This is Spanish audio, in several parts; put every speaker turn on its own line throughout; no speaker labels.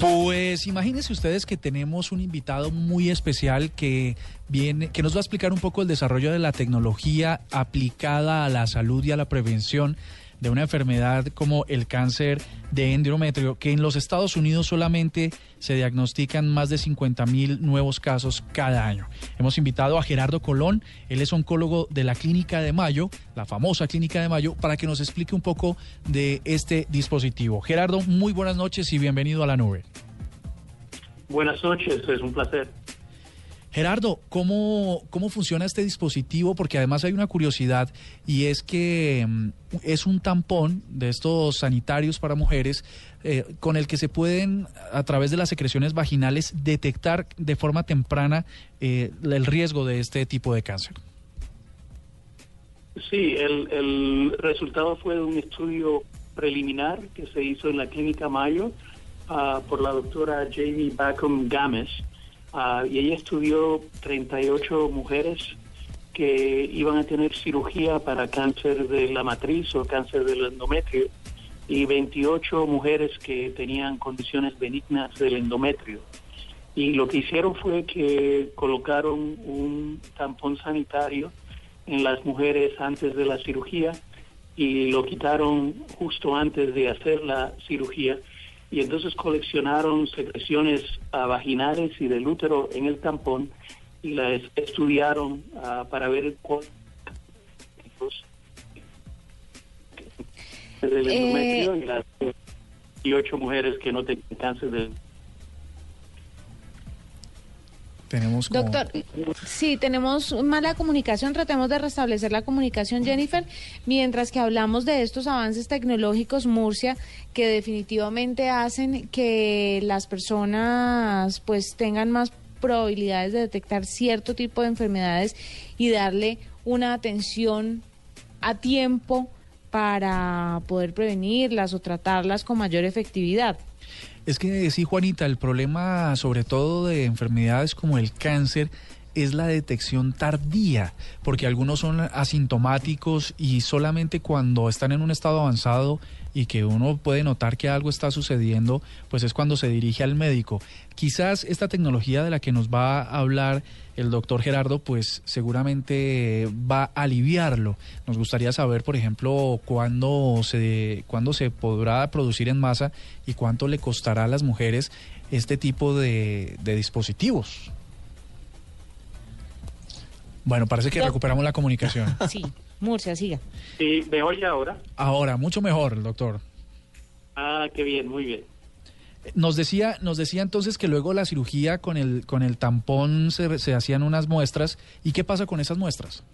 Pues imagínense ustedes que tenemos un invitado muy especial que viene, que nos va a explicar un poco el desarrollo de la tecnología aplicada a la salud y a la prevención de una enfermedad como el cáncer de endometrio, que en los Estados Unidos solamente se diagnostican más de 50 mil nuevos casos cada año. Hemos invitado a Gerardo Colón, él es oncólogo de la Clínica de Mayo, la famosa Clínica de Mayo, para que nos explique un poco de este dispositivo. Gerardo, muy buenas noches y bienvenido a la nube.
Buenas noches, es un placer.
Gerardo, ¿cómo, ¿cómo funciona este dispositivo? Porque además hay una curiosidad y es que mm, es un tampón de estos sanitarios para mujeres eh, con el que se pueden, a través de las secreciones vaginales, detectar de forma temprana eh, el riesgo de este tipo de cáncer.
Sí, el, el resultado fue de un estudio preliminar que se hizo en la Clínica Mayo uh, por la doctora Jamie Backham Games Uh, y ella estudió 38 mujeres que iban a tener cirugía para cáncer de la matriz o cáncer del endometrio y 28 mujeres que tenían condiciones benignas del endometrio. Y lo que hicieron fue que colocaron un tampón sanitario en las mujeres antes de la cirugía y lo quitaron justo antes de hacer la cirugía y entonces coleccionaron secreciones uh, vaginales y del útero en el tampón y las estudiaron uh, para ver cuántos del
Eh,
endometrio y las y ocho mujeres que no tenían cáncer del
Doctor, sí, tenemos mala comunicación, tratemos de restablecer la comunicación, Jennifer, mientras que hablamos de estos avances tecnológicos, Murcia, que definitivamente hacen que las personas pues tengan más probabilidades de detectar cierto tipo de enfermedades y darle una atención a tiempo para poder prevenirlas o tratarlas con mayor efectividad.
Es que sí, Juanita, el problema sobre todo de enfermedades como el cáncer es la detección tardía, porque algunos son asintomáticos y solamente cuando están en un estado avanzado y que uno puede notar que algo está sucediendo, pues es cuando se dirige al médico. Quizás esta tecnología de la que nos va a hablar el doctor Gerardo, pues seguramente va a aliviarlo. Nos gustaría saber, por ejemplo, cuándo se, cuándo se podrá producir en masa y cuánto le costará a las mujeres este tipo de, de dispositivos. Bueno, parece que recuperamos la comunicación.
Sí, Murcia, siga.
¿Sí? ¿Me oye ahora?
Ahora, mucho mejor, doctor.
Ah, qué bien, muy bien.
Nos decía, nos decía entonces que luego la cirugía con el, con el tampón se, se hacían unas muestras. ¿Y qué pasa con esas muestras?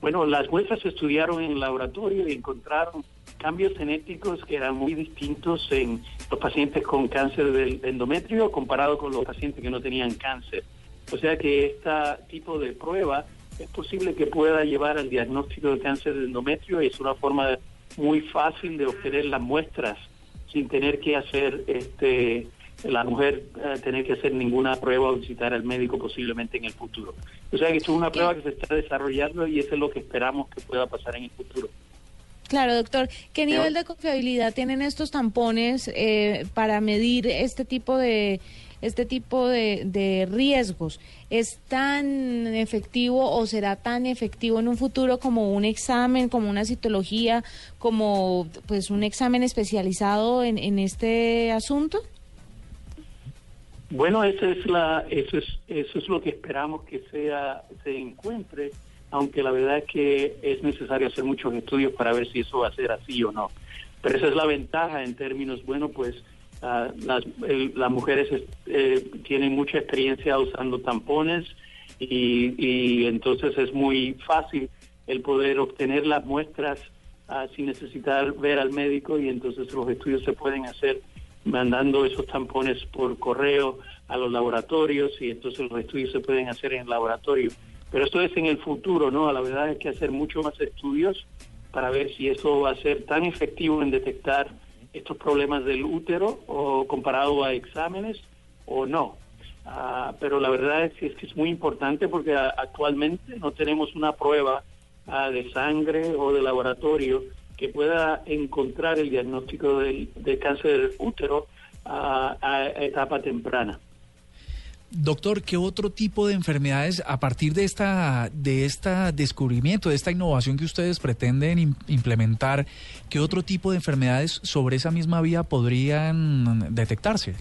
Bueno, las muestras se estudiaron en el laboratorio y encontraron cambios genéticos que eran muy distintos en los pacientes con cáncer del endometrio comparado con los pacientes que no tenían cáncer. O sea que este tipo de prueba es posible que pueda llevar al diagnóstico de cáncer del endometrio y es una forma muy fácil de obtener las muestras sin tener que hacer este la mujer eh, tener que hacer ninguna prueba o visitar al médico posiblemente en el futuro. O sea que esto es una prueba que se está desarrollando y eso es lo que esperamos que pueda pasar en el futuro.
Claro, doctor. ¿Qué nivel de confiabilidad tienen estos tampones eh, para medir este tipo de este tipo de, de riesgos? ¿Es tan efectivo o será tan efectivo en un futuro como un examen, como una citología, como pues un examen especializado en, en este asunto?
Bueno, esa es la, eso es, eso es lo que esperamos que sea, se encuentre, aunque la verdad es que es necesario hacer muchos estudios para ver si eso va a ser así o no. Pero esa es la ventaja en términos, bueno, pues ah, las, el- las mujeres eh, tienen mucha experiencia usando tampones y, y entonces es muy fácil el poder obtener las muestras ah, sin necesitar ver al médico y entonces los estudios se pueden hacer mandando esos tampones por correo a los laboratorios y entonces los estudios se pueden hacer en el laboratorio. Pero esto es en el futuro, ¿no? La verdad es que hacer mucho más estudios para ver si eso va a ser tan efectivo en detectar estos problemas del útero o comparado a exámenes o no. Ah, pero la verdad es que, es que es muy importante porque actualmente no tenemos una prueba ah, de sangre o de laboratorio que pueda encontrar el diagnóstico del, de cáncer del útero a, a etapa temprana.
Doctor, ¿qué otro tipo de enfermedades a partir de esta de este descubrimiento, de esta innovación que ustedes pretenden implementar, qué otro tipo de enfermedades sobre esa misma vía podrían detectarse?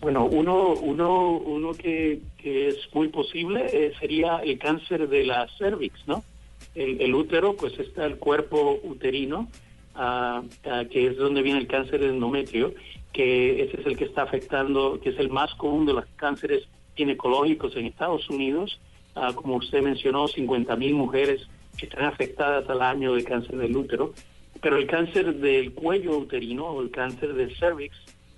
Bueno, uno uno uno que, es muy posible eh, sería el cáncer de la cervix, ¿no? El, útero, pues está el cuerpo uterino, ah, ah, que es donde viene el cáncer del endometrio que ese es el que está afectando, que es el más común de los cánceres ginecológicos en Estados Unidos. Ah, como usted mencionó, 50 mil mujeres que están afectadas al año de cáncer del útero. Pero el cáncer del cuello uterino o el cáncer del cervix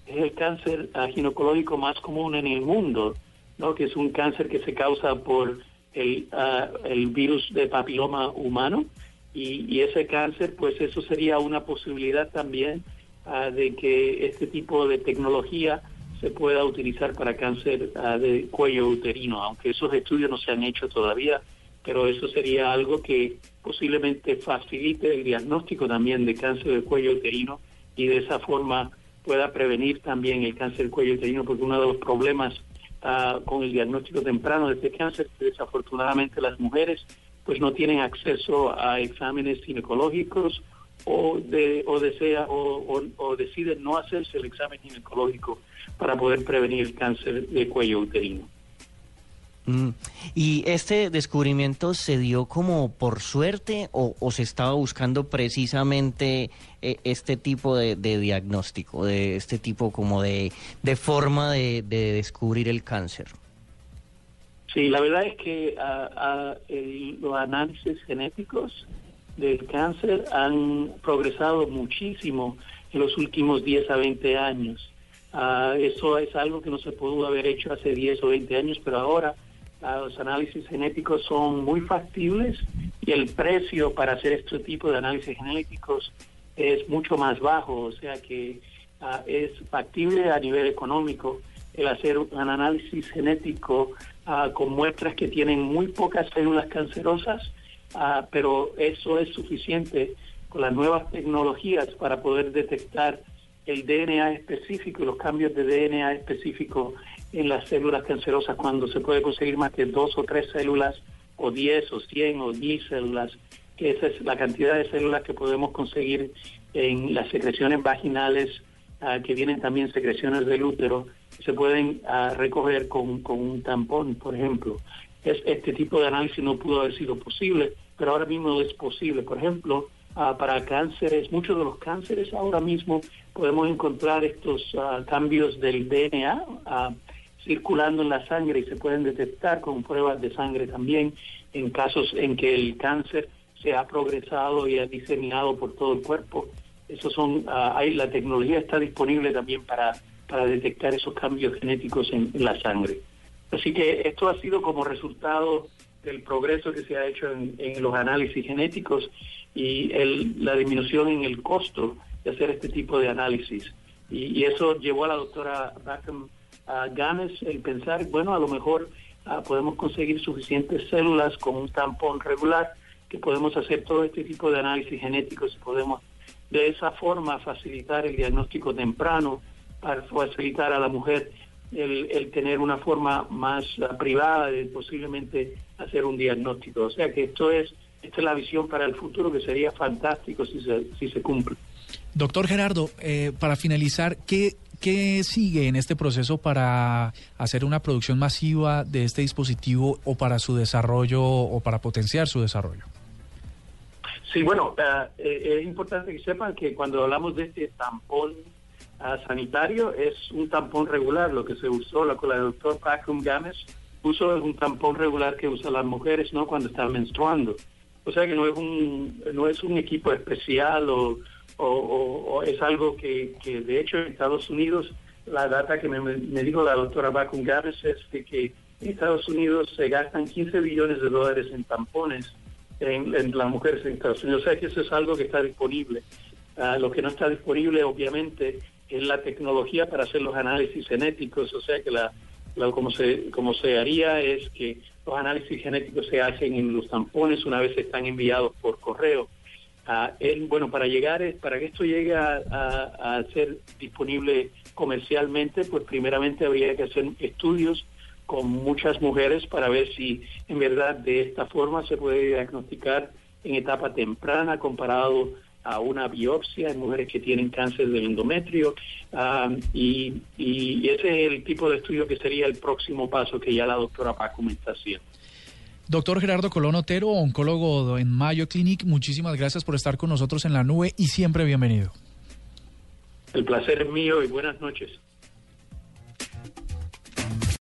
es el cáncer ah, ginecológico más común en el mundo, ¿no? que es un cáncer que se causa por el, ah, el virus de papiloma humano. Y, y ese cáncer, pues eso sería una posibilidad también Ah, de que este tipo de tecnología se pueda utilizar para cáncer ah, de cuello uterino, aunque esos estudios no se han hecho todavía, pero eso sería algo que posiblemente facilite el diagnóstico también de cáncer de cuello uterino y de esa forma pueda prevenir también el cáncer del cuello uterino, porque uno de los problemas ah, con el diagnóstico temprano de este cáncer, desafortunadamente las mujeres pues no tienen acceso a exámenes ginecológicos o, de, o desea o, o, decide no hacerse el examen ginecológico para poder prevenir el cáncer de cuello uterino.
Mm. ¿Y este descubrimiento se dio como por suerte o, se estaba buscando precisamente eh, este tipo de, diagnóstico, de este tipo como de, de forma de, descubrir el cáncer?
Sí, la verdad es que a, los análisis genéticos del cáncer han progresado muchísimo en los últimos 10 a 20 años. Ah, eso es algo que no se pudo haber hecho hace 10 o 20 años, pero ahora ah, los análisis genéticos son muy factibles y el precio para hacer este tipo de análisis genéticos es mucho más bajo, o sea que ah, es factible a nivel económico el hacer un análisis genético con muestras que tienen muy pocas células cancerosas Ah, pero eso es suficiente con las nuevas tecnologías para poder detectar el DNA específico y los cambios de DNA específico en las células cancerosas cuando se puede conseguir más que dos o tres células o diez o cien o diez células, que esa es la cantidad de células que podemos conseguir en las secreciones vaginales, ah, que vienen también secreciones del útero, se pueden ah, recoger con, con un tampón, por ejemplo. Es, este tipo de análisis no pudo haber sido posible pero ahora mismo es posible. Por ejemplo, ah, para cánceres, muchos de los cánceres ahora mismo podemos encontrar estos ah, cambios del DNA ah, circulando en la sangre y se pueden detectar con pruebas de sangre también en casos en que el cáncer se ha progresado y ha diseminado por todo el cuerpo. Esos son, hay, la tecnología está disponible también para, para detectar esos cambios genéticos en la sangre. Así que esto ha sido como resultado del progreso que se ha hecho en, los análisis genéticos y el, la disminución en el costo de hacer este tipo de análisis. Y, eso llevó a la doctora Rackham a Ganes el pensar, bueno, a lo mejor ah, podemos conseguir suficientes células con un tampón regular que podemos hacer todo este tipo de análisis genéticos y podemos de esa forma facilitar el diagnóstico temprano para facilitar a la mujer el, tener una forma más privada de posiblemente hacer un diagnóstico. O sea que esto es, esta es la visión para el futuro que sería fantástico si se, si se cumple.
Doctor Gerardo, eh, para finalizar, ¿qué, ¿qué sigue en este proceso para hacer una producción masiva de este dispositivo o para su desarrollo o para potenciar su desarrollo?
Sí, bueno, ah, eh, es importante que sepan que cuando hablamos de este tampón sanitario es un tampón regular, lo que se usó la, con la doctor Pacum Games, uso un tampón regular que usan las mujeres no cuando están menstruando. O sea que no es un, no es un equipo especial o, o, es algo que, que, de hecho en Estados Unidos, la data que me, me dijo la doctora Bacon Garres es de que en Estados Unidos se gastan 15 billones de dólares en tampones en, las mujeres en Estados Unidos. O sea que eso es algo que está disponible. Ah, lo que no está disponible, obviamente, es la tecnología para hacer los análisis genéticos. O sea que la, como, se, como se haría es que los análisis genéticos se hacen en los tampones una vez están enviados por correo. Ah, bueno, para llegar, para que esto llegue a, a, ser disponible comercialmente, pues primeramente habría que hacer estudios con muchas mujeres para ver si en verdad de esta forma se puede diagnosticar en etapa temprana comparado a una biopsia en mujeres que tienen cáncer de endometrio ah, y, y, ese es el tipo de estudio que sería el próximo paso que ya la doctora Paco me está haciendo.
Doctor Gerardo Colón Otero, oncólogo en Mayo Clinic, muchísimas gracias por estar con nosotros en la nube y siempre bienvenido.
El placer es mío y buenas noches.